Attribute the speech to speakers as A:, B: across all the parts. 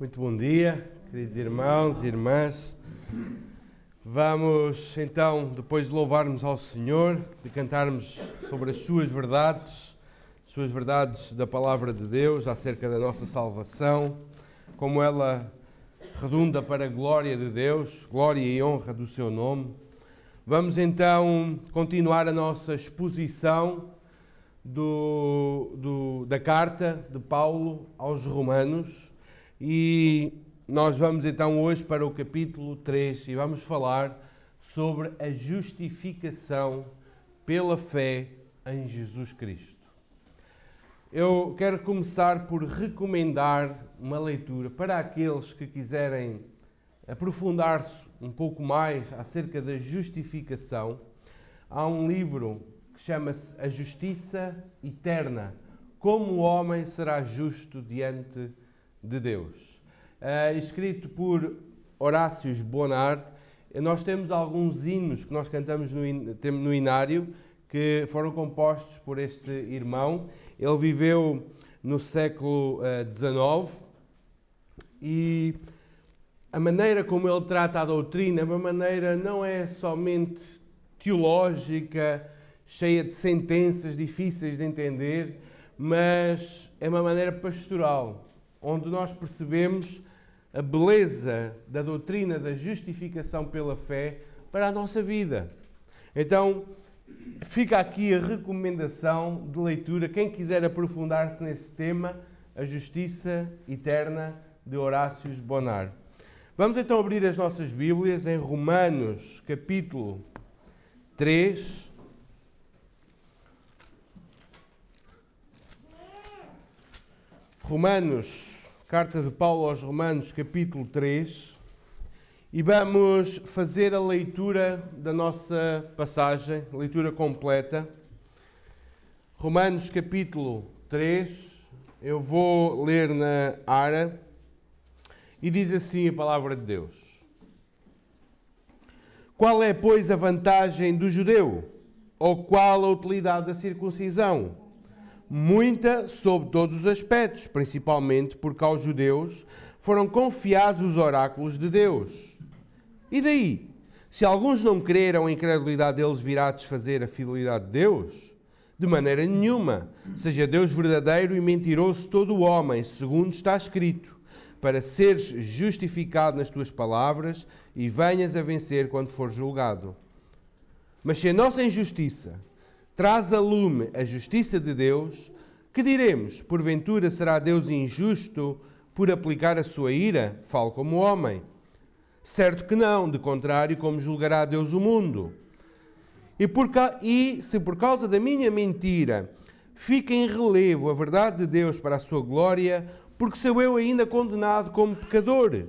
A: Muito bom dia, queridos irmãos e irmãs. Vamos então, depois de louvarmos ao Senhor, de cantarmos sobre as suas verdades, suas verdades da palavra de Deus acerca da nossa salvação, como ela redunda para a glória de Deus, glória e honra do seu nome. Vamos então continuar a nossa exposição do, do, da carta de Paulo aos Romanos e nós vamos então hoje para o capítulo 3 e vamos falar sobre a justificação pela fé em Jesus Cristo. Eu quero começar por recomendar uma leitura para aqueles que quiserem aprofundar-se um pouco mais acerca da justificação. Há um livro que chama-se A Justiça Eterna: Como o homem será justo diante de de Deus. Uh, escrito por Horácios Bonar, nós temos alguns hinos que nós cantamos no, no inário que foram compostos por este irmão. Ele viveu no século XIX uh, e a maneira como ele trata a doutrina é uma maneira não é somente teológica, cheia de sentenças difíceis de entender, mas é uma maneira pastoral onde nós percebemos a beleza da doutrina da justificação pela fé para a nossa vida. Então, fica aqui a recomendação de leitura. Quem quiser aprofundar-se nesse tema, a justiça eterna de Horácios Bonar. Vamos então abrir as nossas Bíblias em Romanos, capítulo 3. Romanos Carta de Paulo aos Romanos, capítulo 3, e vamos fazer a leitura da nossa passagem, leitura completa. Romanos, capítulo 3, eu vou ler na Ara, e diz assim a palavra de Deus: Qual é, pois, a vantagem do judeu? Ou qual a utilidade da circuncisão? Muita sobre todos os aspectos, principalmente porque aos judeus foram confiados os oráculos de Deus. E daí? Se alguns não creram, a incredulidade deles virá desfazer a fidelidade de Deus? De maneira nenhuma. Seja Deus verdadeiro e mentiroso todo o homem, segundo está escrito, para seres justificado nas tuas palavras e venhas a vencer quando for julgado. Mas se a nossa injustiça traz a lume a justiça de Deus, que diremos? Porventura será Deus injusto por aplicar a sua ira? Falo como homem. Certo que não, de contrário, como julgará Deus o mundo? E, por, e se por causa da minha mentira fica em relevo a verdade de Deus para a sua glória, porque sou eu ainda condenado como pecador?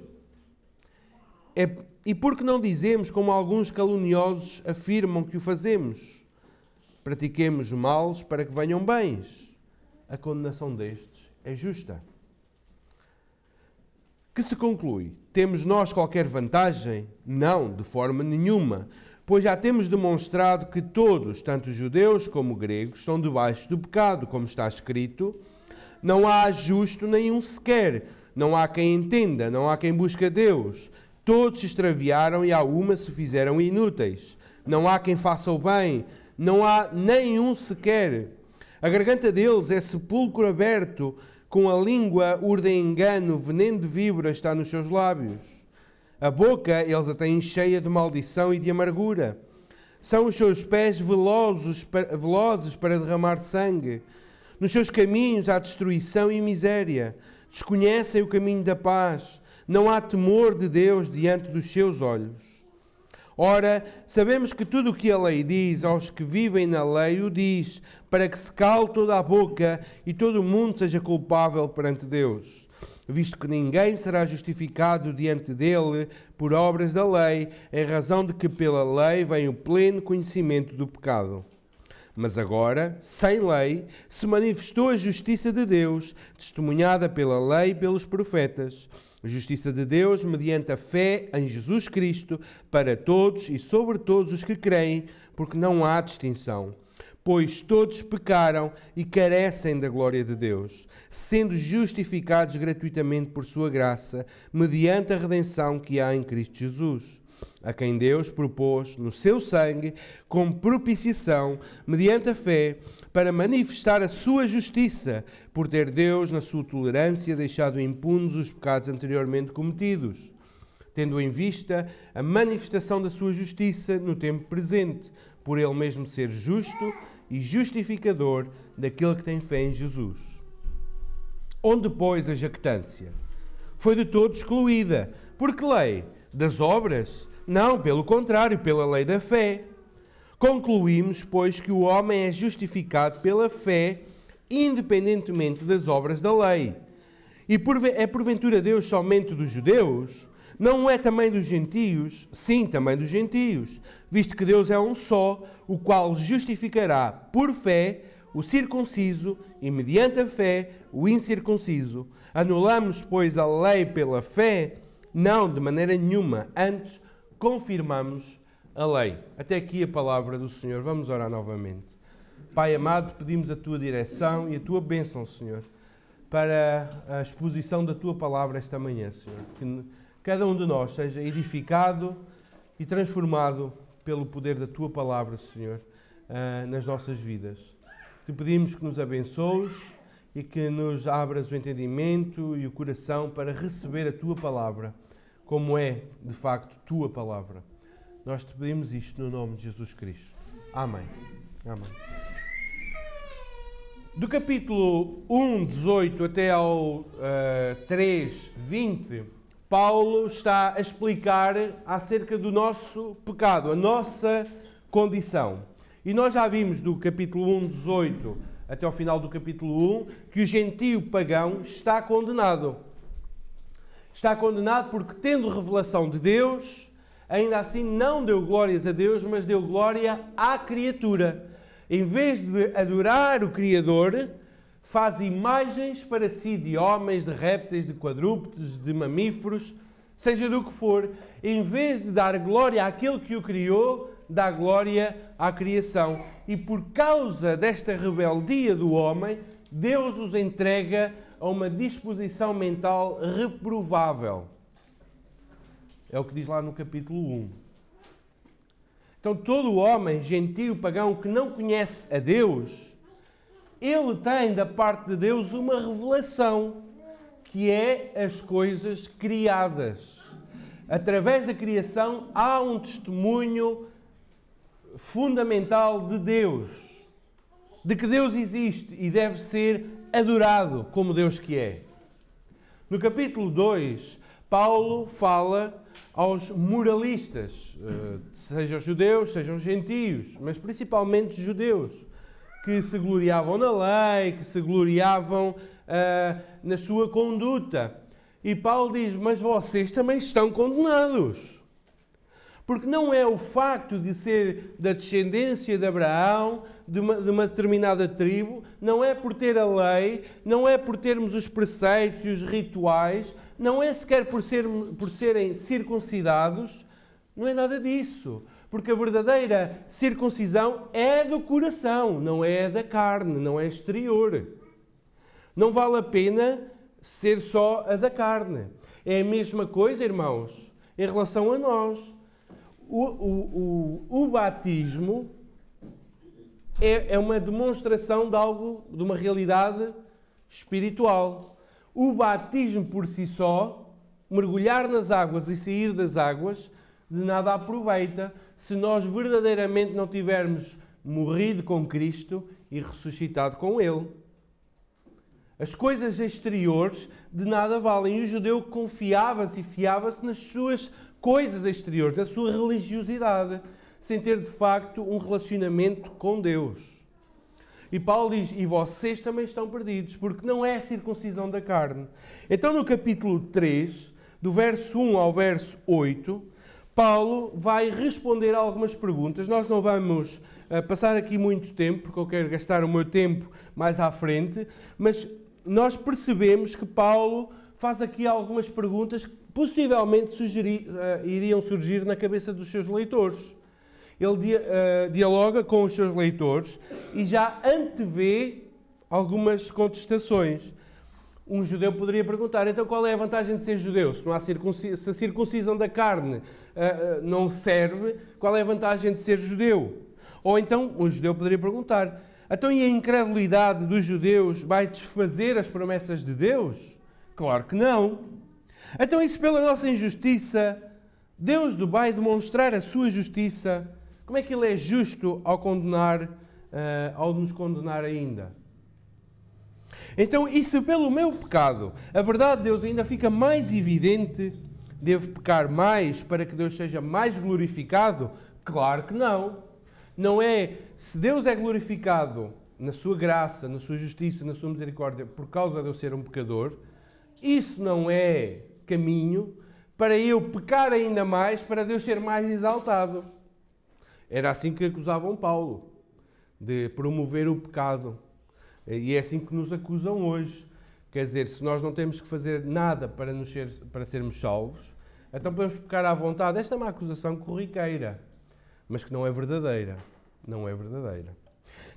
A: É, e porque não dizemos como alguns caluniosos afirmam que o fazemos? Pratiquemos males para que venham bens. A condenação destes é justa. Que se conclui? Temos nós qualquer vantagem? Não, de forma nenhuma, pois já temos demonstrado que todos, tanto judeus como gregos, são debaixo do pecado, como está escrito: não há justo nenhum sequer, não há quem entenda, não há quem busque a Deus. Todos se extraviaram e a uma se fizeram inúteis. Não há quem faça o bem, não há nenhum sequer. A garganta deles é sepulcro aberto, com a língua urde engano, veneno de víbora está nos seus lábios. A boca eles a têm cheia de maldição e de amargura. São os seus pés velozes velozes para derramar sangue. Nos seus caminhos há destruição e miséria. Desconhecem o caminho da paz. Não há temor de Deus diante dos seus olhos. Ora, sabemos que tudo o que a lei diz aos que vivem na lei o diz, para que se cale toda a boca e todo o mundo seja culpável perante Deus. Visto que ninguém será justificado diante dele por obras da lei, em razão de que pela lei vem o pleno conhecimento do pecado. Mas agora, sem lei, se manifestou a justiça de Deus, testemunhada pela lei e pelos profetas Justiça de Deus mediante a fé em Jesus Cristo para todos e sobre todos os que creem, porque não há distinção. pois todos pecaram e carecem da glória de Deus, sendo justificados gratuitamente por sua graça, mediante a redenção que há em Cristo Jesus, a quem Deus propôs no seu sangue como propiciação, mediante a fé, para manifestar a sua justiça, por ter Deus, na sua tolerância, deixado impunes os pecados anteriormente cometidos, tendo em vista a manifestação da sua justiça no tempo presente, por ele mesmo ser justo e justificador daquele que tem fé em Jesus. Onde, pois, a jactância? Foi de todo excluída. Por que lei? Das obras? Não, pelo contrário, pela lei da fé. Concluímos, pois, que o homem é justificado pela fé, independentemente das obras da lei. E é porventura Deus somente dos judeus? Não é também dos gentios? Sim, também dos gentios, visto que Deus é um só, o qual justificará por fé o circunciso e, mediante a fé, o incircunciso. Anulamos, pois, a lei pela fé? Não, de maneira nenhuma. Antes, confirmamos a lei. Até aqui a palavra do Senhor. Vamos orar novamente. Pai amado, pedimos a tua direção e a tua bênção, Senhor, para a exposição da tua palavra esta manhã, Senhor. Que cada um de nós seja edificado e transformado pelo poder da tua palavra, Senhor, ah, nas nossas vidas. Te pedimos que nos abençoes e que nos abras o entendimento e o coração para receber a tua palavra, como é de facto tua palavra. Nós te pedimos isto no nome de Jesus Cristo. Amém. Amém. Do capítulo 1, 18 até ao uh, 3, 20 Paulo está a explicar acerca do nosso pecado, a nossa condição. E nós já vimos do capítulo 1, 18 até ao final do capítulo 1 que o gentio pagão está condenado. Está condenado porque, tendo revelação de Deus, ainda assim não deu glórias a Deus, mas deu glória à criatura. Em vez de adorar o Criador, faz imagens para si de homens, de répteis, de quadrúpedes, de mamíferos, seja do que for, em vez de dar glória àquele que o criou, dá glória à criação. E por causa desta rebeldia do homem, Deus os entrega a uma disposição mental reprovável. É o que diz lá no capítulo 1. Então, todo homem gentio pagão que não conhece a Deus, ele tem da parte de Deus uma revelação, que é as coisas criadas. Através da criação há um testemunho fundamental de Deus, de que Deus existe e deve ser adorado como Deus que é. No capítulo 2, Paulo fala aos moralistas, eh, sejam judeus, sejam gentios, mas principalmente judeus que se gloriavam na lei, que se gloriavam uh, na sua conduta. E Paulo diz: Mas vocês também estão condenados. Porque não é o facto de ser da descendência de Abraão, de uma, de uma, determinada tribo, não é por ter a lei, não é por termos os preceitos e os rituais, não é sequer por, ser, por serem circuncidados, não é nada disso. Porque a verdadeira circuncisão é do coração, não é da carne, não é exterior. Não vale a pena ser só a da carne. É a mesma coisa, irmãos, em relação a nós. O, o, o, o batismo é, é uma demonstração de algo, de uma realidade espiritual. O batismo por si só, mergulhar nas águas e sair das águas, de nada aproveita se nós verdadeiramente não tivermos morrido com Cristo e ressuscitado com Ele. As coisas exteriores de nada valem. E o judeu confiava-se e fiava-se nas suas coisas exteriores, na sua religiosidade, sem ter de facto um relacionamento com Deus. E Paulo diz: E vocês também estão perdidos, porque não é a circuncisão da carne. Então, no capítulo 3, do verso 1 ao verso 8, Paulo vai responder a algumas perguntas. Nós não vamos uh, passar aqui muito tempo, porque eu quero gastar o meu tempo mais à frente, mas nós percebemos que Paulo faz aqui algumas perguntas que possivelmente uh, iriam surgir na cabeça dos seus leitores. Ele uh, dialoga com os seus leitores e já antevê algumas contestações. Um judeu poderia perguntar, então qual é a vantagem de ser judeu? Se, não há circuncis se a circuncisão da carne uh, uh, não serve, qual é a vantagem de ser judeu? Ou então um judeu poderia perguntar, então e a incredulidade dos judeus vai desfazer as promessas de Deus? Claro que não. Então isso pela nossa injustiça, Deus vai demonstrar a sua justiça como é que ele é justo ao condenar, uh, ao nos condenar ainda? Então, e se pelo meu pecado a verdade de Deus ainda fica mais evidente, devo pecar mais para que Deus seja mais glorificado? Claro que não. Não é se Deus é glorificado na sua graça, na sua justiça, na sua misericórdia, por causa de eu ser um pecador, isso não é caminho para eu pecar ainda mais, para Deus ser mais exaltado. Era assim que acusavam Paulo, de promover o pecado. E é assim que nos acusam hoje. Quer dizer, se nós não temos que fazer nada para, nos ser, para sermos salvos, então podemos pecar à vontade. Esta é uma acusação corriqueira, mas que não é verdadeira. Não é verdadeira.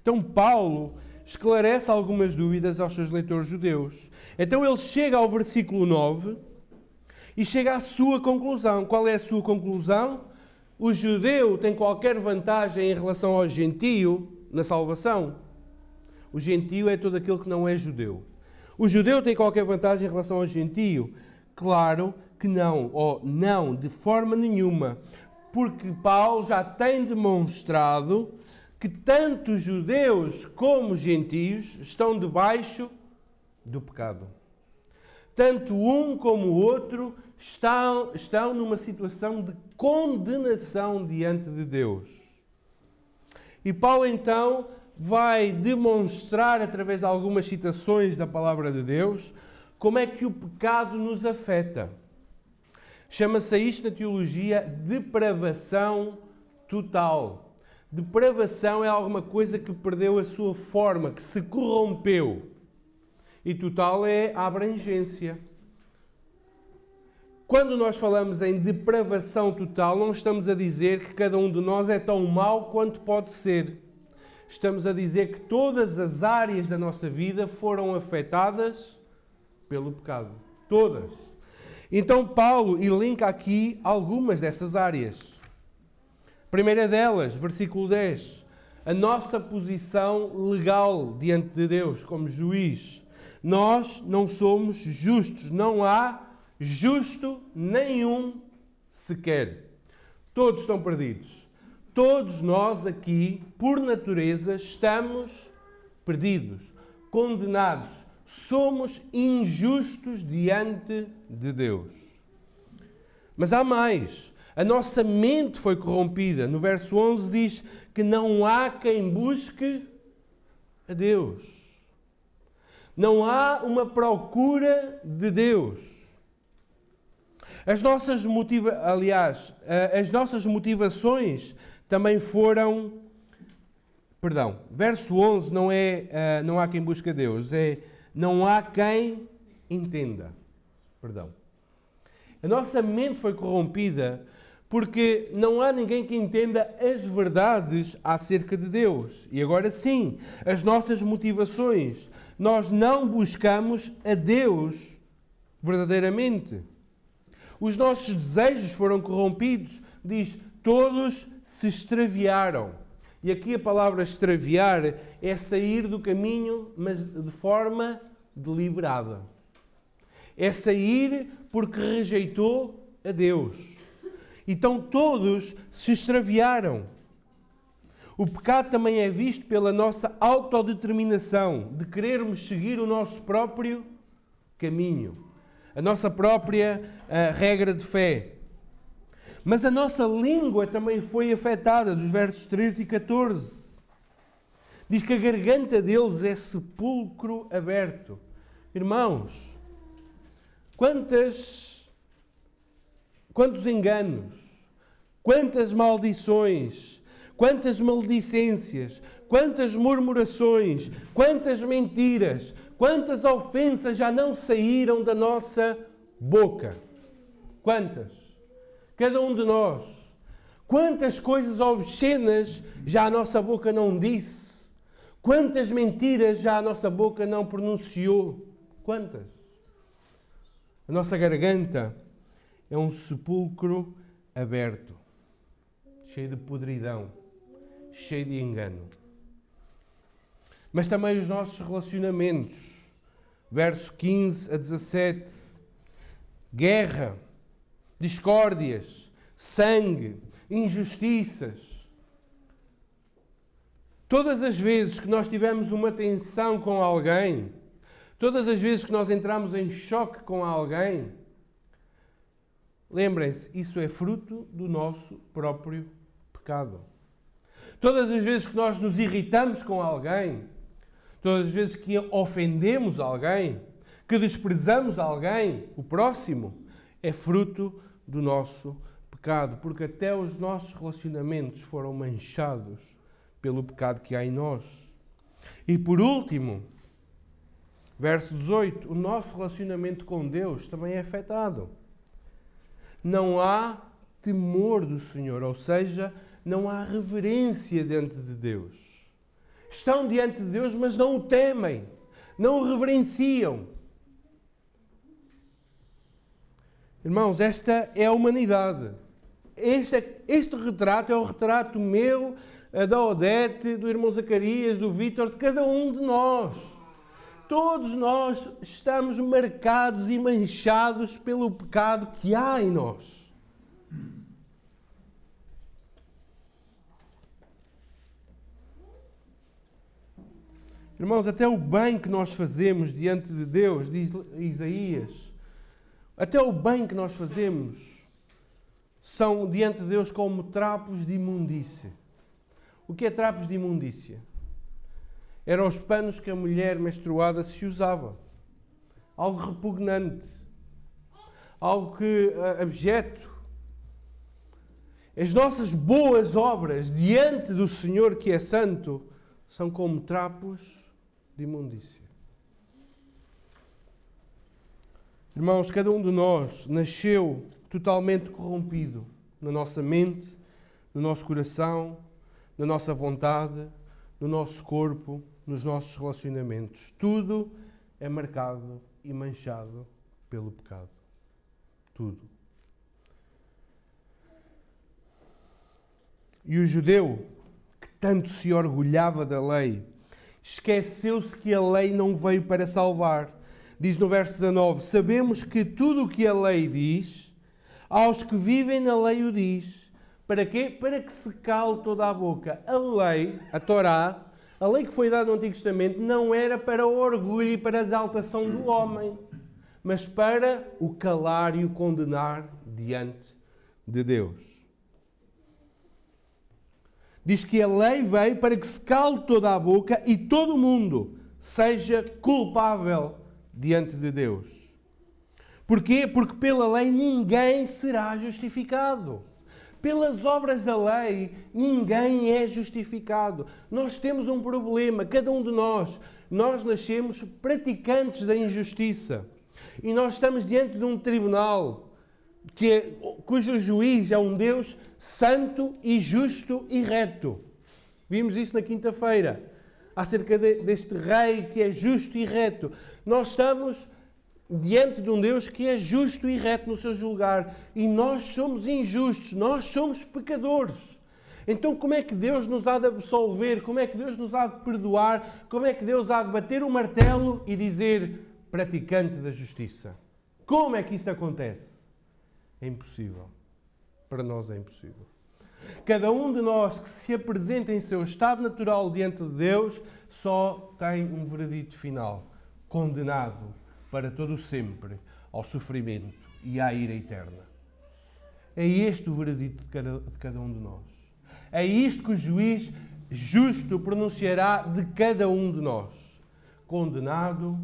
A: Então, Paulo esclarece algumas dúvidas aos seus leitores judeus. Então, ele chega ao versículo 9 e chega à sua conclusão. Qual é a sua conclusão? O judeu tem qualquer vantagem em relação ao gentio na salvação? O gentio é todo aquele que não é judeu. O judeu tem qualquer vantagem em relação ao gentio? Claro que não, ou não, de forma nenhuma. Porque Paulo já tem demonstrado que tanto judeus como gentios estão debaixo do pecado. Tanto um como o outro estão, estão numa situação de condenação diante de Deus. E Paulo então vai demonstrar, através de algumas citações da palavra de Deus, como é que o pecado nos afeta. Chama-se isto na teologia depravação total. Depravação é alguma coisa que perdeu a sua forma, que se corrompeu. E total é a abrangência. Quando nós falamos em depravação total, não estamos a dizer que cada um de nós é tão mau quanto pode ser. Estamos a dizer que todas as áreas da nossa vida foram afetadas pelo pecado. Todas. Então, Paulo elenca aqui algumas dessas áreas. primeira delas, versículo 10. A nossa posição legal diante de Deus como juiz. Nós não somos justos, não há justo nenhum sequer. Todos estão perdidos. Todos nós aqui, por natureza, estamos perdidos, condenados. Somos injustos diante de Deus. Mas há mais. A nossa mente foi corrompida. No verso 11 diz que não há quem busque a Deus. Não há uma procura de Deus. As nossas motiva aliás, eh, as nossas motivações também foram Perdão, verso 11 não é eh, não há quem busca Deus, é não há quem entenda. Perdão. A nossa mente foi corrompida porque não há ninguém que entenda as verdades acerca de Deus. E agora sim, as nossas motivações. Nós não buscamos a Deus verdadeiramente. Os nossos desejos foram corrompidos. Diz: todos se extraviaram. E aqui a palavra extraviar é sair do caminho, mas de forma deliberada. É sair porque rejeitou a Deus. Então todos se extraviaram. O pecado também é visto pela nossa autodeterminação de querermos seguir o nosso próprio caminho a nossa própria uh, regra de fé. Mas a nossa língua também foi afetada, dos versos 13 e 14. Diz que a garganta deles é sepulcro aberto. Irmãos, quantas, quantos enganos, quantas maldições, quantas maldicências, quantas murmurações, quantas mentiras, Quantas ofensas já não saíram da nossa boca? Quantas? Cada um de nós. Quantas coisas obscenas já a nossa boca não disse? Quantas mentiras já a nossa boca não pronunciou? Quantas? A nossa garganta é um sepulcro aberto, cheio de podridão, cheio de engano. Mas também os nossos relacionamentos. Verso 15 a 17. Guerra, discórdias, sangue, injustiças. Todas as vezes que nós tivemos uma tensão com alguém, todas as vezes que nós entramos em choque com alguém, lembrem-se, isso é fruto do nosso próprio pecado. Todas as vezes que nós nos irritamos com alguém, todas as vezes que ofendemos alguém, que desprezamos alguém, o próximo, é fruto do nosso pecado, porque até os nossos relacionamentos foram manchados pelo pecado que há em nós. E por último, verso 18, o nosso relacionamento com Deus também é afetado. Não há temor do Senhor, ou seja, não há reverência diante de Deus. Estão diante de Deus, mas não o temem, não o reverenciam. Irmãos, esta é a humanidade. Este, este retrato é o retrato meu, da Odete, do irmão Zacarias, do Vítor, de cada um de nós. Todos nós estamos marcados e manchados pelo pecado que há em nós. Irmãos, até o bem que nós fazemos diante de Deus, diz Isaías, até o bem que nós fazemos são diante de Deus como trapos de imundícia. O que é trapos de imundícia? Eram os panos que a mulher menstruada se usava. Algo repugnante. Algo que uh, abjeto. As nossas boas obras diante do Senhor que é santo são como trapos de imundícia. Irmãos, cada um de nós nasceu totalmente corrompido na nossa mente, no nosso coração, na nossa vontade, no nosso corpo, nos nossos relacionamentos. Tudo é marcado e manchado pelo pecado. Tudo. E o judeu, que tanto se orgulhava da lei, esqueceu-se que a lei não veio para salvar. Diz no verso 19: Sabemos que tudo o que a lei diz, aos que vivem na lei o diz. Para quê? Para que se cale toda a boca. A lei, a Torá, a lei que foi dada no Antigo Testamento, não era para o orgulho e para a exaltação do homem, mas para o calar e o condenar diante de Deus. Diz que a lei veio para que se cale toda a boca e todo mundo seja culpável diante de Deus. Porquê? Porque pela lei ninguém será justificado. Pelas obras da lei, ninguém é justificado. Nós temos um problema, cada um de nós. Nós nascemos praticantes da injustiça. E nós estamos diante de um tribunal que é, cujo juiz é um Deus santo e justo e reto. Vimos isso na quinta-feira, acerca de, deste rei que é justo e reto. Nós estamos diante de um Deus que é justo e reto no seu julgar e nós somos injustos, nós somos pecadores. Então, como é que Deus nos há de absolver? Como é que Deus nos há de perdoar? Como é que Deus há de bater o martelo e dizer praticante da justiça? Como é que isso acontece? É impossível. Para nós é impossível. Cada um de nós que se apresenta em seu estado natural diante de Deus só tem um veredito final: condenado para todo sempre ao sofrimento e à ira eterna. É este o veredito de cada, de cada um de nós. É isto que o juiz justo pronunciará de cada um de nós: condenado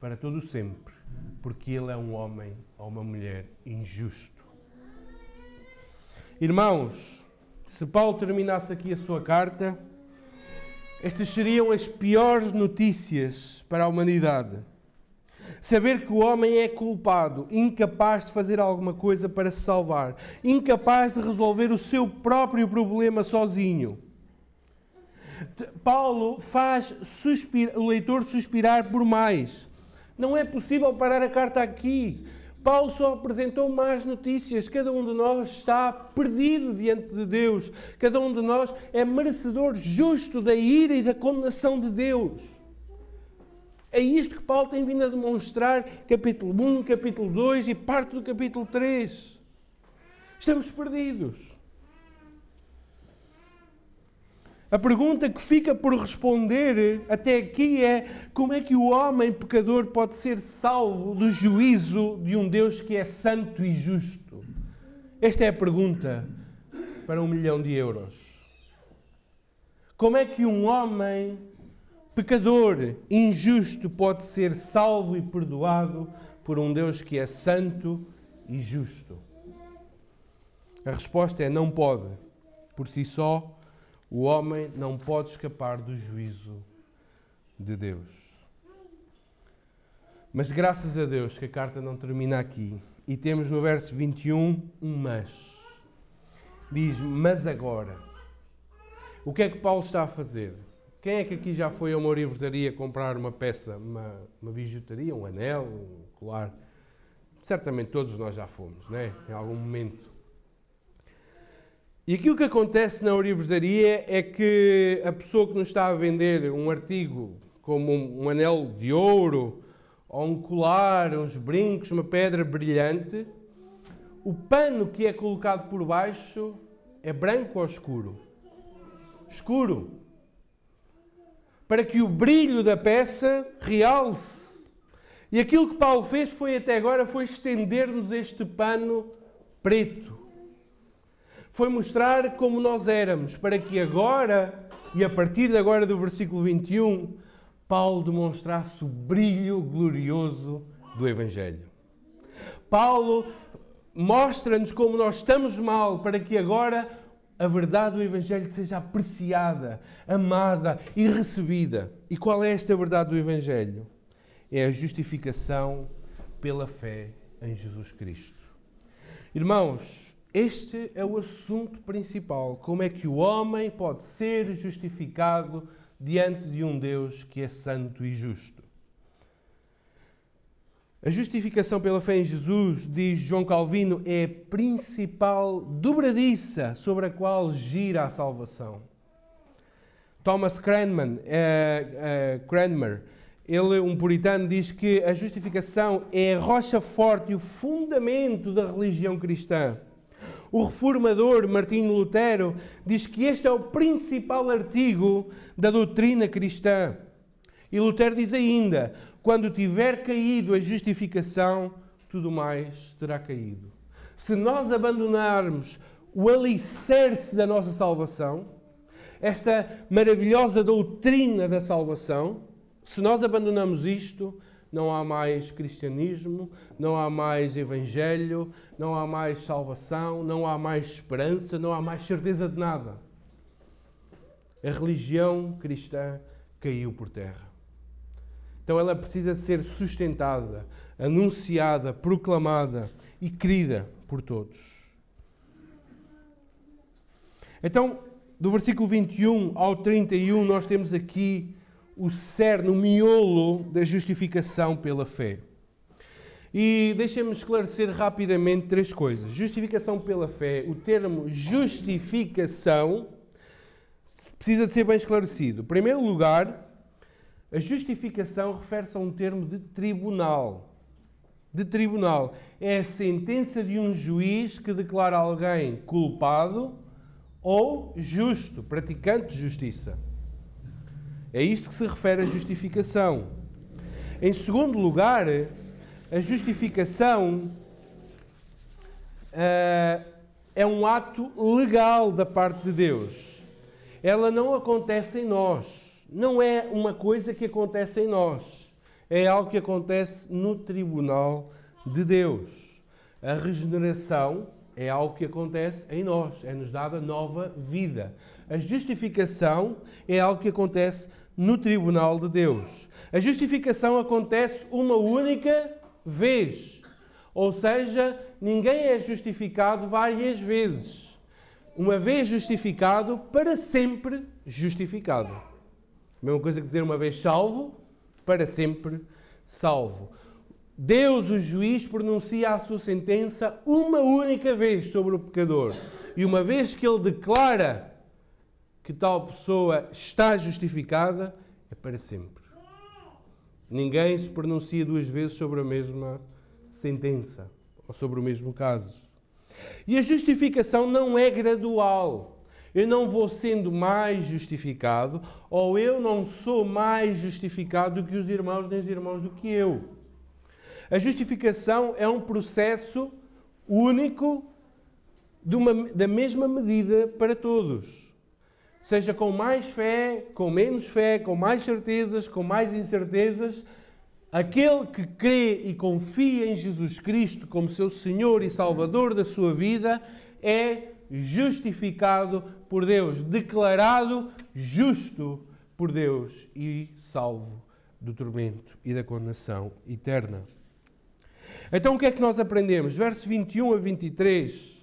A: para todo sempre porque ele é um homem ou uma mulher injusto. Irmãos, se Paulo terminasse aqui a sua carta, estas seriam as piores notícias para a humanidade. Saber que o homem é culpado, incapaz de fazer alguma coisa para se salvar, incapaz de resolver o seu próprio problema sozinho. Paulo faz suspira, o leitor suspirar por mais. Não é possível parar a carta aqui. Paulo só apresentou más notícias. Cada um de nós está perdido diante de Deus. Cada um de nós é merecedor justo da ira e da condenação de Deus. É isto que Paulo tem vindo a demonstrar, capítulo 1, capítulo 2 e parte do capítulo 3. Estamos perdidos. A pergunta que fica por responder até aqui é: como é que o homem pecador pode ser salvo do juízo de um Deus que é santo e justo? Esta é a pergunta para um milhão de euros. Como é que um homem pecador, injusto, pode ser salvo e perdoado por um Deus que é santo e justo? A resposta é: não pode, por si só o homem não pode escapar do juízo de Deus. Mas graças a Deus que a carta não termina aqui. E temos no verso 21 um mas. Diz: Mas agora. O que é que Paulo está a fazer? Quem é que aqui já foi a uma orivesaria comprar uma peça, uma, uma bijuteria, um anel, um colar? Certamente todos nós já fomos, né? Em algum momento. E aquilo que acontece na orivesaria é que a pessoa que nos está a vender um artigo como um, um anel de ouro, ou um colar, uns brincos, uma pedra brilhante, o pano que é colocado por baixo é branco ou escuro? Escuro. Para que o brilho da peça realce. E aquilo que Paulo fez foi até agora foi estender-nos este pano preto foi mostrar como nós éramos, para que agora, e a partir de agora do versículo 21, Paulo demonstrasse o brilho glorioso do Evangelho. Paulo mostra-nos como nós estamos mal, para que agora a verdade do Evangelho seja apreciada, amada e recebida. E qual é esta verdade do Evangelho? É a justificação pela fé em Jesus Cristo. Irmãos, este é o assunto principal. Como é que o homem pode ser justificado diante de um Deus que é santo e justo? A justificação pela fé em Jesus, diz João Calvino, é a principal dobradiça sobre a qual gira a salvação. Thomas Cranmer, uh, uh, Cranmer, ele, um puritano, diz que a justificação é a rocha forte e o fundamento da religião cristã. O reformador Martinho Lutero diz que este é o principal artigo da doutrina cristã. E Lutero diz ainda: quando tiver caído a justificação, tudo mais terá caído. Se nós abandonarmos o alicerce da nossa salvação, esta maravilhosa doutrina da salvação, se nós abandonamos isto, não há mais cristianismo, não há mais evangelho, não há mais salvação, não há mais esperança, não há mais certeza de nada. A religião cristã caiu por terra. Então ela precisa ser sustentada, anunciada, proclamada e querida por todos. Então, do versículo 21 ao 31, nós temos aqui o cerne, o miolo da justificação pela fé. E deixem-me esclarecer rapidamente três coisas. Justificação pela fé, o termo justificação precisa de ser bem esclarecido. Em primeiro lugar, a justificação refere-se a um termo de tribunal. De tribunal. É a sentença de um juiz que declara alguém culpado ou justo, praticante de justiça. É isto que se refere à justificação. Em segundo lugar, a justificação uh, é um ato legal da parte de Deus. Ela não acontece em nós. Não é uma coisa que acontece em nós. É algo que acontece no tribunal de Deus. A regeneração é algo que acontece em nós. É-nos dada nova vida. A justificação é algo que acontece no tribunal de Deus. A justificação acontece uma única vez. Ou seja, ninguém é justificado várias vezes. Uma vez justificado, para sempre justificado. Mesma coisa que dizer uma vez salvo, para sempre salvo. Deus, o juiz, pronuncia a sua sentença uma única vez sobre o pecador. E uma vez que ele declara que tal pessoa está justificada, é para sempre. Ninguém se pronuncia duas vezes sobre a mesma sentença ou sobre o mesmo caso. E a justificação não é gradual. Eu não vou sendo mais justificado, ou eu não sou mais justificado do que os irmãos, nem os irmãos do que eu. A justificação é um processo único uma, da mesma medida para todos. Seja com mais fé, com menos fé, com mais certezas, com mais incertezas, aquele que crê e confia em Jesus Cristo como seu Senhor e Salvador da sua vida é justificado por Deus, declarado justo por Deus e salvo do tormento e da condenação eterna. Então o que é que nós aprendemos? Versos 21 a 23.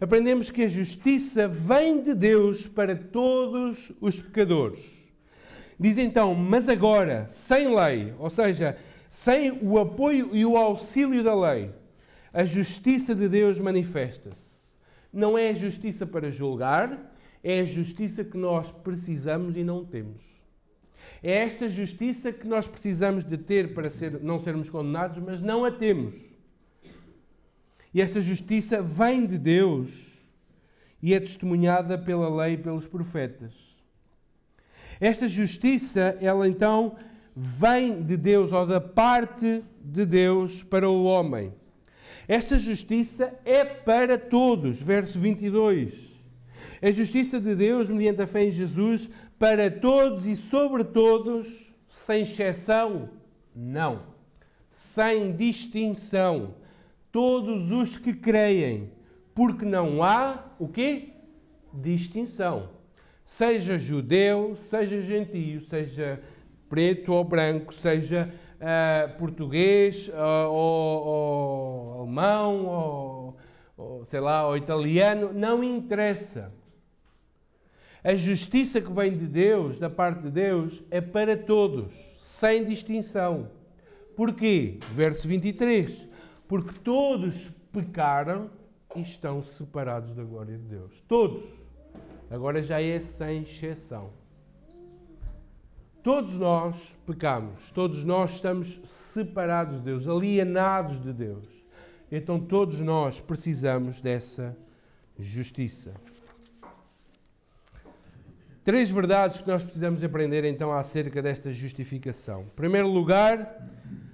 A: Aprendemos que a justiça vem de Deus para todos os pecadores. Diz então, mas agora, sem lei, ou seja, sem o apoio e o auxílio da lei, a justiça de Deus manifesta-se não é a justiça para julgar, é a justiça que nós precisamos e não temos. É esta justiça que nós precisamos de ter para ser, não sermos condenados, mas não a temos. E esta justiça vem de Deus e é testemunhada pela lei e pelos profetas. Esta justiça, ela então vem de Deus ou da parte de Deus para o homem. Esta justiça é para todos. Verso 22. A justiça de Deus, mediante a fé em Jesus, para todos e sobre todos, sem exceção? Não. Sem distinção. Todos os que creem, porque não há o quê? Distinção. Seja judeu, seja gentio, seja preto ou branco, seja uh, português, uh, ou, ou, alemão, ou, ou, sei lá, ou italiano, não interessa. A justiça que vem de Deus, da parte de Deus, é para todos, sem distinção. Porquê? Verso 23. Porque todos pecaram e estão separados da glória de Deus. Todos. Agora já é sem exceção. Todos nós pecamos, todos nós estamos separados de Deus, alienados de Deus. Então todos nós precisamos dessa justiça. Três verdades que nós precisamos aprender então acerca desta justificação. Em primeiro lugar,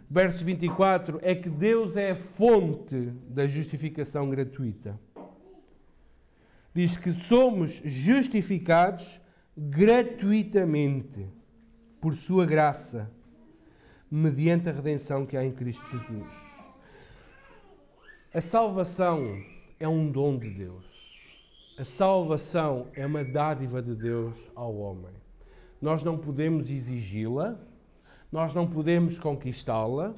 A: verso 24, é que Deus é a fonte da justificação gratuita. Diz que somos justificados gratuitamente por sua graça, mediante a redenção que há em Cristo Jesus. A salvação é um dom de Deus. A salvação é uma dádiva de Deus ao homem. Nós não podemos exigi-la, nós não podemos conquistá-la,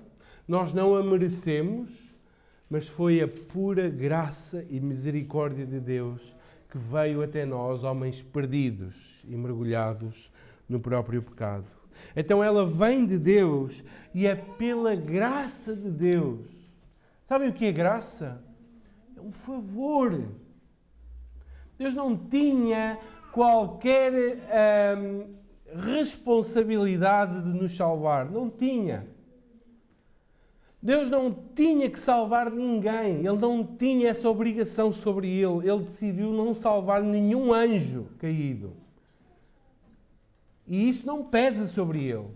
A: nós não a merecemos, mas foi a pura graça e misericórdia de Deus que veio até nós, homens perdidos e mergulhados no próprio pecado. Então ela vem de Deus e é pela graça de Deus. Sabem o que é graça? É um favor. Deus não tinha qualquer hum, responsabilidade de nos salvar. Não tinha. Deus não tinha que salvar ninguém. Ele não tinha essa obrigação sobre ele. Ele decidiu não salvar nenhum anjo caído. E isso não pesa sobre ele.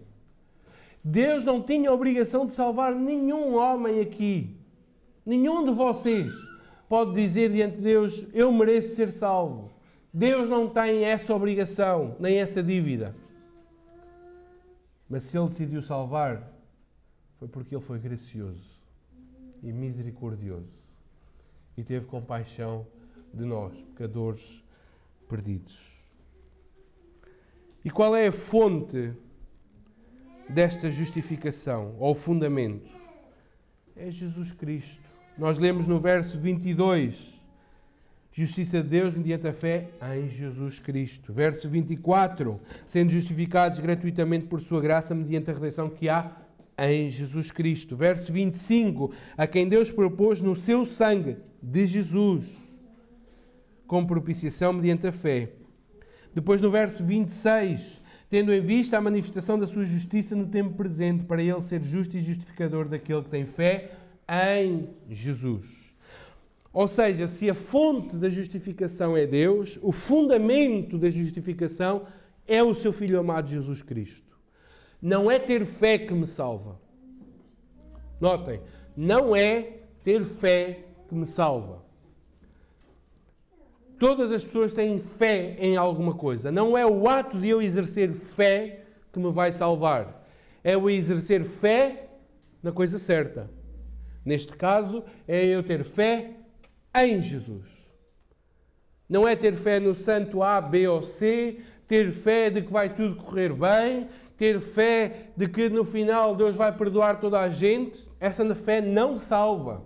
A: Deus não tinha obrigação de salvar nenhum homem aqui. Nenhum de vocês pode dizer diante de Deus: Eu mereço ser salvo. Deus não tem essa obrigação, nem essa dívida. Mas se Ele decidiu salvar, foi porque Ele foi gracioso e misericordioso e teve compaixão de nós, pecadores perdidos. E qual é a fonte desta justificação, ou fundamento? É Jesus Cristo. Nós lemos no verso 22, justiça de Deus mediante a fé em Jesus Cristo. Verso 24, sendo justificados gratuitamente por sua graça mediante a redenção que há em Jesus Cristo. Verso 25, a quem Deus propôs no seu sangue de Jesus, com propiciação mediante a fé. Depois no verso 26, tendo em vista a manifestação da sua justiça no tempo presente, para ele ser justo e justificador daquele que tem fé em Jesus. Ou seja, se a fonte da justificação é Deus, o fundamento da justificação é o seu Filho amado Jesus Cristo. Não é ter fé que me salva. Notem, não é ter fé que me salva. Todas as pessoas têm fé em alguma coisa. Não é o ato de eu exercer fé que me vai salvar. É o exercer fé na coisa certa. Neste caso, é eu ter fé em Jesus. Não é ter fé no santo A, B ou C, ter fé de que vai tudo correr bem, ter fé de que no final Deus vai perdoar toda a gente. Essa fé não salva.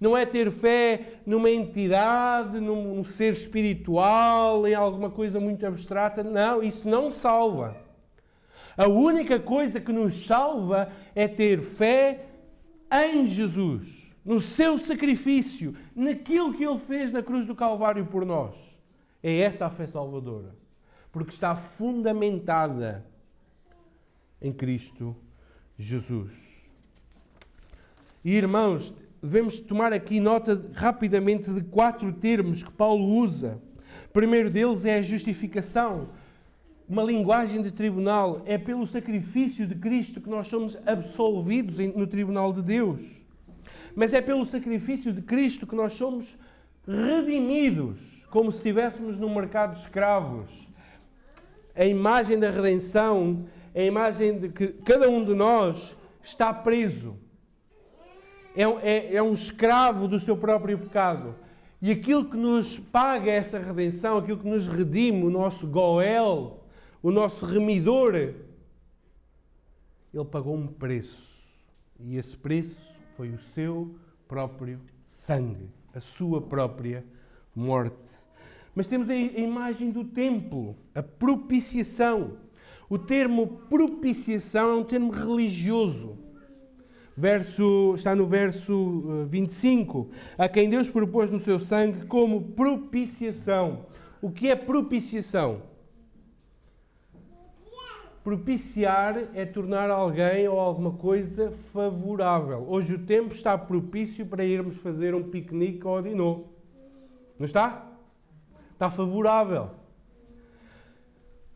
A: Não é ter fé numa entidade, num ser espiritual, em alguma coisa muito abstrata. Não, isso não salva. A única coisa que nos salva é ter fé em Jesus, no seu sacrifício, naquilo que ele fez na cruz do Calvário por nós. É essa a fé salvadora, porque está fundamentada em Cristo Jesus. E irmãos, devemos tomar aqui nota rapidamente de quatro termos que Paulo usa. O primeiro deles é a justificação uma linguagem de tribunal. É pelo sacrifício de Cristo que nós somos absolvidos no tribunal de Deus. Mas é pelo sacrifício de Cristo que nós somos redimidos, como se estivéssemos num mercado de escravos. A imagem da redenção a imagem de que cada um de nós está preso. É, é, é um escravo do seu próprio pecado. E aquilo que nos paga essa redenção, aquilo que nos redime, o nosso Goel, o nosso remidor, ele pagou um preço. E esse preço foi o seu próprio sangue, a sua própria morte. Mas temos a imagem do templo, a propiciação. O termo propiciação é um termo religioso. Verso, está no verso 25. Eh, a quem Deus propôs no seu sangue como propiciação. O que é propiciação? Propiciar é tornar alguém ou alguma coisa favorável. Hoje o tempo está propício para irmos fazer um piquenique ou dinô. Não está? Está favorável.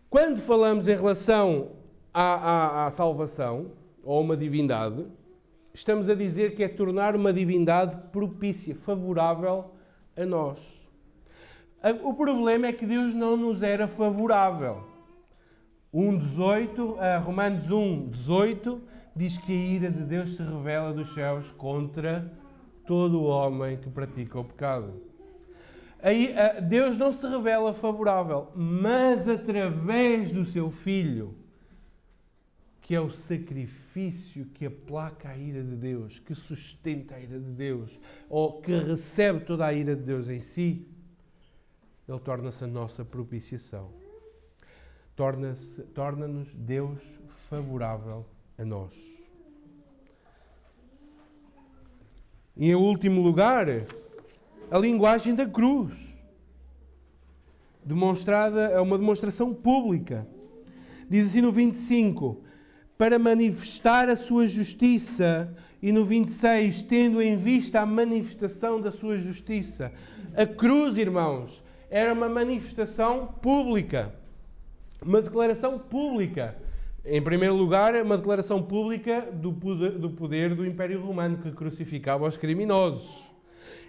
A: Quando falamos em relação à, à, à salvação ou uma divindade, estamos a dizer que é tornar uma divindade propícia, favorável a nós. O problema é que Deus não nos era favorável. 1,18, uh, Romanos 1, 18, diz que a ira de Deus se revela dos céus contra todo o homem que pratica o pecado. Aí, uh, Deus não se revela favorável, mas através do seu Filho, que é o sacrifício que aplaca a ira de Deus, que sustenta a ira de Deus, ou que recebe toda a ira de Deus em si, ele torna-se a nossa propiciação torna-nos torna Deus favorável a nós. E em último lugar, a linguagem da cruz. Demonstrada, é uma demonstração pública. Diz assim no 25: para manifestar a sua justiça, e no 26, tendo em vista a manifestação da sua justiça. A cruz, irmãos, era uma manifestação pública uma declaração pública. Em primeiro lugar, uma declaração pública do poder, do poder do Império Romano que crucificava os criminosos.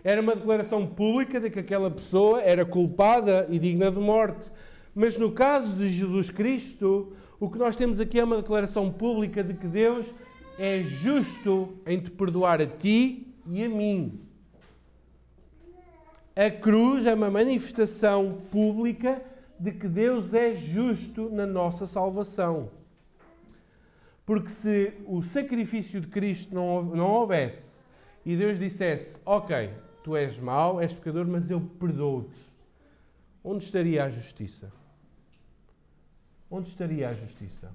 A: Era uma declaração pública de que aquela pessoa era culpada e digna de morte. Mas no caso de Jesus Cristo, o que nós temos aqui é uma declaração pública de que Deus é justo em te perdoar a ti e a mim. A cruz é uma manifestação pública de que Deus é justo na nossa salvação. Porque se o sacrifício de Cristo não, não houvesse e Deus dissesse: Ok, tu és mau, és pecador, mas eu perdoo-te, onde estaria a justiça? Onde estaria a justiça?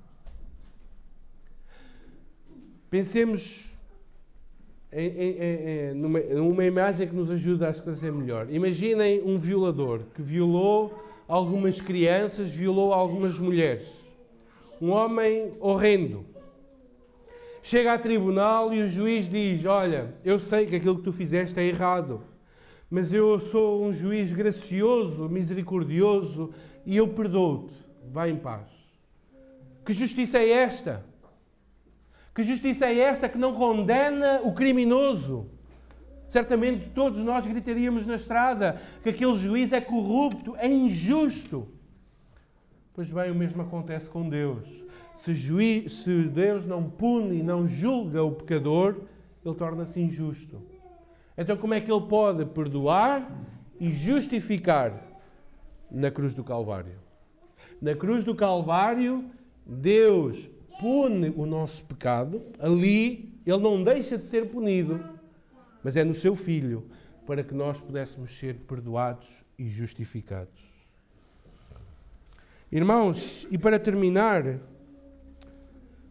A: Pensemos em, em, em, numa, numa imagem que nos ajuda a esclarecer melhor. Imaginem um violador que violou algumas crianças, violou algumas mulheres. Um homem horrendo. Chega a tribunal e o juiz diz: Olha, eu sei que aquilo que tu fizeste é errado, mas eu sou um juiz gracioso, misericordioso e eu perdoo-te. Vai em paz. Que justiça é esta? Que justiça é esta que não condena o criminoso? Certamente todos nós gritaríamos na estrada que aquele juiz é corrupto, é injusto. Pois bem, o mesmo acontece com Deus. Se, juiz, se Deus não pune e não julga o pecador, ele torna-se injusto. Então, como é que ele pode perdoar e justificar na cruz do Calvário? Na cruz do Calvário, Deus pune o nosso pecado, ali ele não deixa de ser punido mas é no seu Filho para que nós pudéssemos ser perdoados e justificados. Irmãos, e para terminar,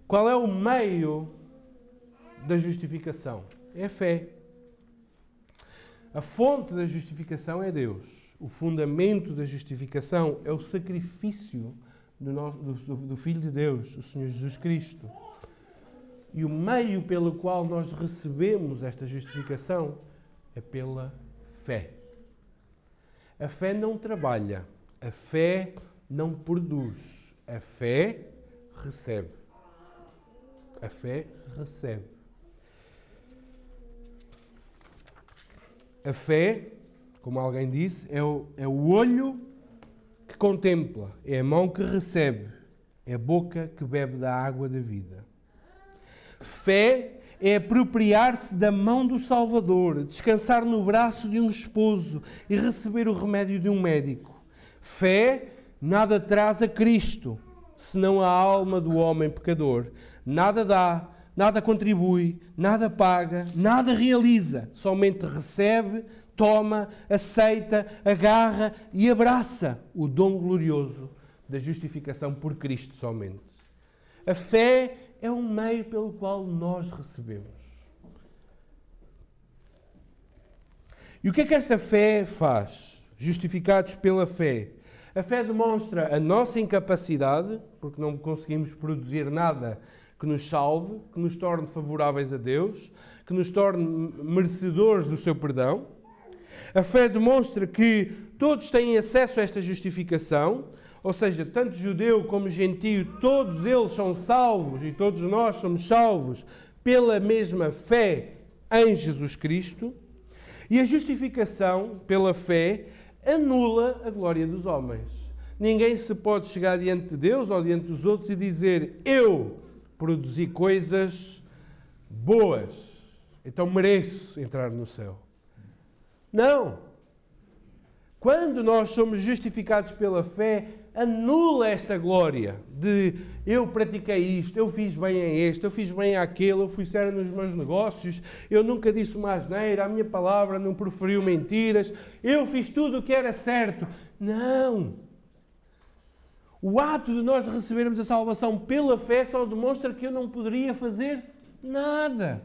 A: qual é o meio da justificação? É a fé. A fonte da justificação é Deus. O fundamento da justificação é o sacrifício do, nosso, do, do Filho de Deus, o Senhor Jesus Cristo. E o meio pelo qual nós recebemos esta justificação é pela fé. A fé não trabalha, a fé não produz, a fé recebe. A fé recebe. A fé, como alguém disse, é o, é o olho que contempla, é a mão que recebe, é a boca que bebe da água da vida. Fé é apropriar-se da mão do Salvador, descansar no braço de um esposo e receber o remédio de um médico. Fé nada traz a Cristo, senão a alma do homem pecador. Nada dá, nada contribui, nada paga, nada realiza, somente recebe, toma, aceita, agarra e abraça o dom glorioso da justificação por Cristo somente. A fé é um meio pelo qual nós recebemos. E o que é que esta fé faz? Justificados pela fé. A fé demonstra a nossa incapacidade, porque não conseguimos produzir nada que nos salve, que nos torne favoráveis a Deus, que nos torne merecedores do seu perdão. A fé demonstra que todos têm acesso a esta justificação, ou seja, tanto judeu como gentio, todos eles são salvos e todos nós somos salvos pela mesma fé em Jesus Cristo. E a justificação pela fé anula a glória dos homens. Ninguém se pode chegar diante de Deus ou diante dos outros e dizer: Eu produzi coisas boas, então mereço entrar no céu. Não. Quando nós somos justificados pela fé, anula esta glória de eu pratiquei isto, eu fiz bem a este, eu fiz bem àquele, eu fui sério nos meus negócios, eu nunca disse uma asneira, a minha palavra não proferiu mentiras, eu fiz tudo o que era certo. Não! O ato de nós recebermos a salvação pela fé só demonstra que eu não poderia fazer nada.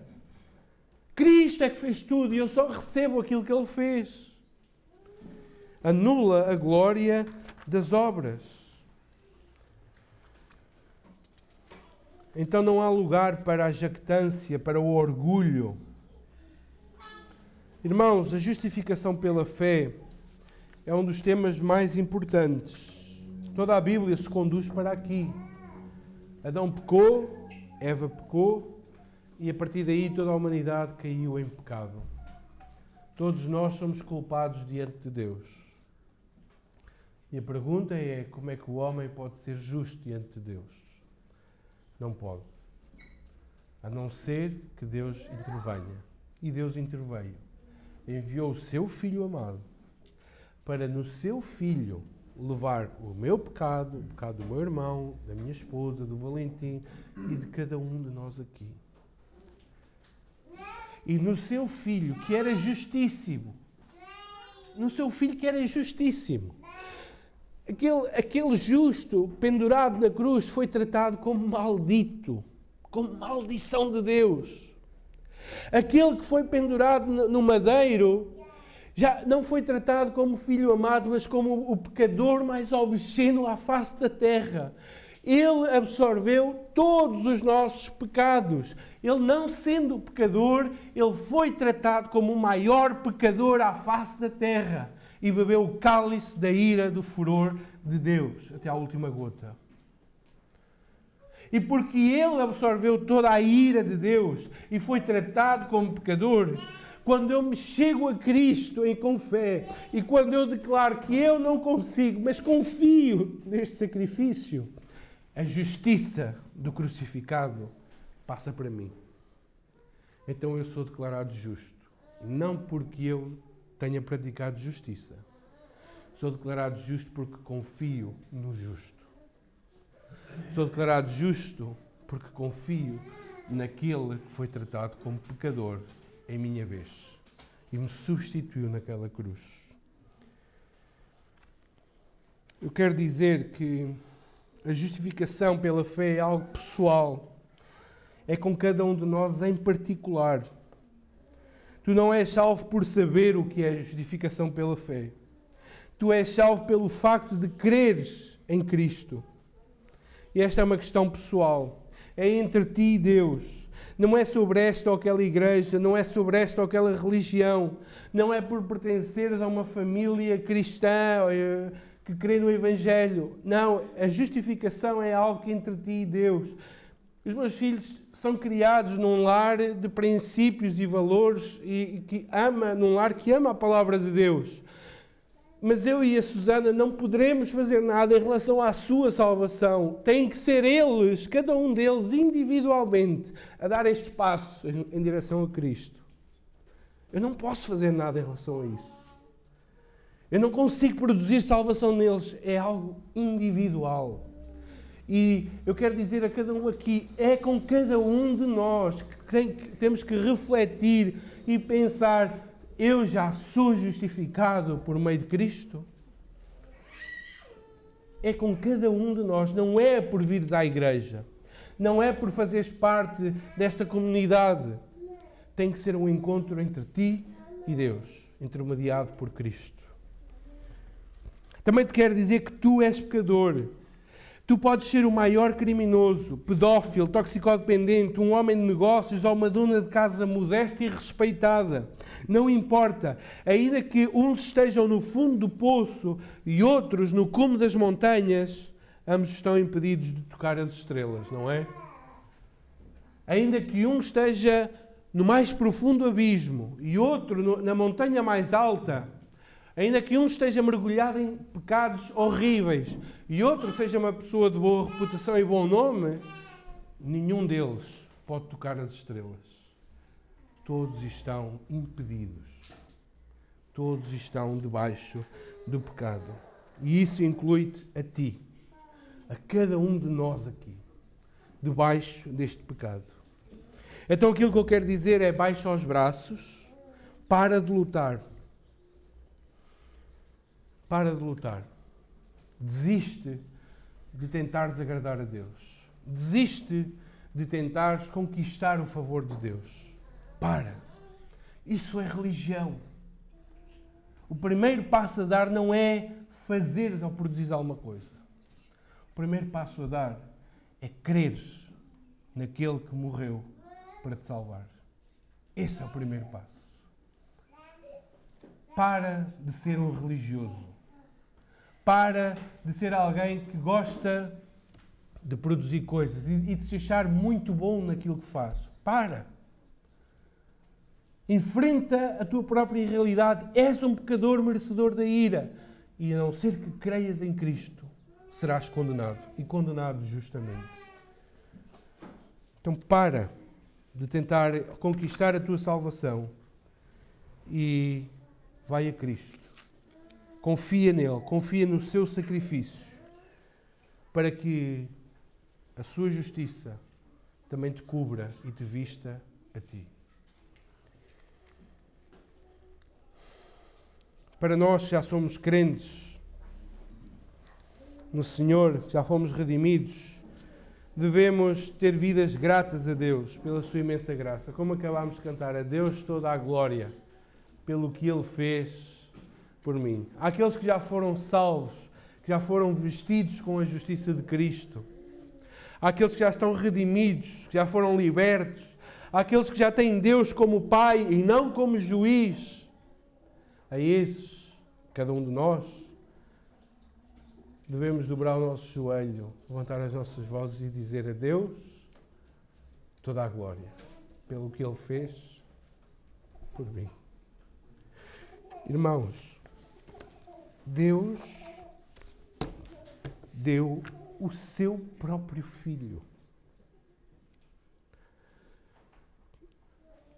A: Cristo é que fez tudo e eu só recebo aquilo que Ele fez. Anula a glória das obras. Então não há lugar para a jactância, para o orgulho. Irmãos, a justificação pela fé é um dos temas mais importantes. Toda a Bíblia se conduz para aqui. Adão pecou, Eva pecou, e a partir daí toda a humanidade caiu em pecado. Todos nós somos culpados diante de Deus. E a pergunta é: como é que o homem pode ser justo diante de Deus? Não pode. A não ser que Deus intervenha. E Deus interveio. Enviou o seu filho amado para, no seu filho, levar o meu pecado, o pecado do meu irmão, da minha esposa, do Valentim e de cada um de nós aqui. E no seu filho, que era justíssimo, no seu filho que era justíssimo, aquele, aquele justo pendurado na cruz foi tratado como maldito, como maldição de Deus. Aquele que foi pendurado no madeiro já não foi tratado como filho amado, mas como o pecador mais obsceno à face da terra. Ele absorveu todos os nossos pecados. Ele, não sendo pecador, ele foi tratado como o maior pecador à face da terra e bebeu o cálice da ira do furor de Deus até à última gota. E porque ele absorveu toda a ira de Deus e foi tratado como pecador, quando eu me chego a Cristo em com fé e quando eu declaro que eu não consigo, mas confio neste sacrifício, a justiça do crucificado passa para mim. Então eu sou declarado justo, não porque eu tenha praticado justiça. Sou declarado justo porque confio no justo. Sou declarado justo porque confio naquele que foi tratado como pecador em minha vez e me substituiu naquela cruz. Eu quero dizer que a justificação pela fé é algo pessoal, é com cada um de nós em particular. Tu não és salvo por saber o que é justificação pela fé. Tu és salvo pelo facto de creres em Cristo. E esta é uma questão pessoal. É entre ti e Deus. Não é sobre esta ou aquela igreja, não é sobre esta ou aquela religião, não é por pertenceres a uma família cristã eh, que crê no Evangelho. Não, a justificação é algo entre ti e Deus. Os meus filhos são criados num lar de princípios e valores e que ama, num lar que ama a palavra de Deus. Mas eu e a Susana não poderemos fazer nada em relação à sua salvação. Tem que ser eles, cada um deles individualmente, a dar este passo em direção a Cristo. Eu não posso fazer nada em relação a isso. Eu não consigo produzir salvação neles. É algo individual. E eu quero dizer a cada um aqui: é com cada um de nós que, tem, que temos que refletir e pensar eu já sou justificado por meio de Cristo? É com cada um de nós, não é por vires à igreja, não é por fazeres parte desta comunidade. Tem que ser um encontro entre ti e Deus, intermediado por Cristo. Também te quero dizer que tu és pecador Tu podes ser o maior criminoso, pedófilo, toxicodependente, um homem de negócios ou uma dona de casa modesta e respeitada. Não importa. Ainda que uns estejam no fundo do poço e outros no cume das montanhas, ambos estão impedidos de tocar as estrelas, não é? Ainda que um esteja no mais profundo abismo e outro na montanha mais alta, Ainda que um esteja mergulhado em pecados horríveis e outro seja uma pessoa de boa reputação e bom nome, nenhum deles pode tocar as estrelas. Todos estão impedidos. Todos estão debaixo do pecado. E isso inclui-te a ti, a cada um de nós aqui, debaixo deste pecado. Então aquilo que eu quero dizer é baixa os braços, para de lutar para de lutar. Desiste de tentares agradar a Deus. Desiste de tentares conquistar o favor de Deus. Para. Isso é religião. O primeiro passo a dar não é fazeres ou produzires alguma coisa. O primeiro passo a dar é creres naquele que morreu para te salvar. Esse é o primeiro passo. Para de ser um religioso para de ser alguém que gosta de produzir coisas e de se achar muito bom naquilo que faz. Para. Enfrenta a tua própria realidade. És um pecador merecedor da ira. E a não ser que creias em Cristo, serás condenado. E condenado justamente. Então para de tentar conquistar a tua salvação e vai a Cristo Confia nele, confia no seu sacrifício, para que a sua justiça também te cubra e te vista a ti. Para nós já somos crentes no Senhor, já fomos redimidos, devemos ter vidas gratas a Deus pela sua imensa graça. Como acabámos de cantar, a Deus toda a glória pelo que Ele fez por mim. Aqueles que já foram salvos, que já foram vestidos com a justiça de Cristo. Aqueles que já estão redimidos, que já foram libertos. Aqueles que já têm Deus como Pai e não como juiz a esses, cada um de nós, devemos dobrar o nosso joelho, levantar as nossas vozes e dizer a Deus toda a glória pelo que Ele fez por mim. Irmãos, Deus deu o seu próprio Filho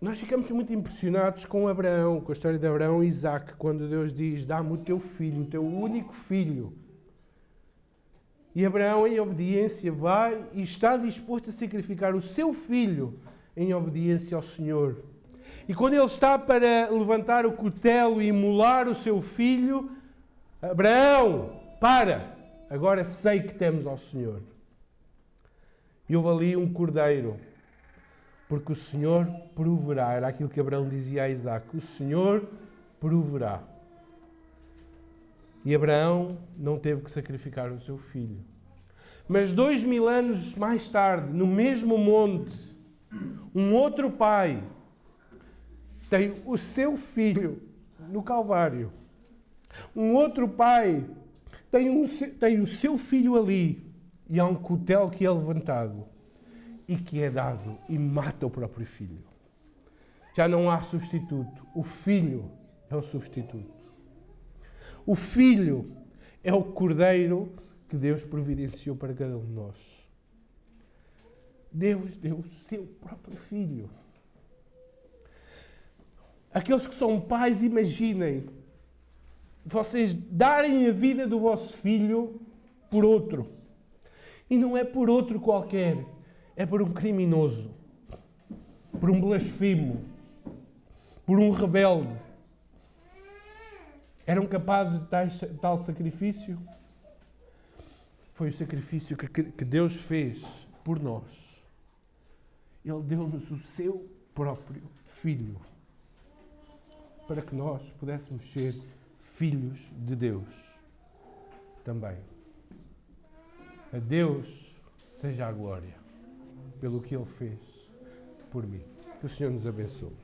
A: Nós ficamos muito impressionados com Abraão, com a história de Abraão e Isaac, quando Deus diz: Dá-me o teu filho, o teu único filho. E Abraão, em obediência, vai e está disposto a sacrificar o seu filho em obediência ao Senhor. E quando ele está para levantar o cutelo e imolar o seu filho, Abraão, para! Agora sei que temos ao Senhor. E houve ali um cordeiro porque o Senhor proverá. Era aquilo que Abraão dizia a Isaac: o Senhor proverá. E Abraão não teve que sacrificar o seu filho. Mas dois mil anos mais tarde, no mesmo monte, um outro pai tem o seu filho no Calvário. Um outro pai tem, um, tem o seu filho ali e há um cutel que é levantado e que é dado e mata o próprio filho. Já não há substituto. O filho é o substituto. O filho é o cordeiro que Deus providenciou para cada um de nós. Deus deu o seu próprio filho. Aqueles que são pais, imaginem vocês darem a vida do vosso filho por outro. E não é por outro qualquer, é por um criminoso, por um blasfemo, por um rebelde. Eram capazes de tal sacrifício? Foi o sacrifício que Deus fez por nós. Ele deu-nos o seu próprio Filho para que nós pudéssemos ser filhos de Deus também. A Deus seja a glória pelo que Ele fez por mim. Que o Senhor nos abençoe.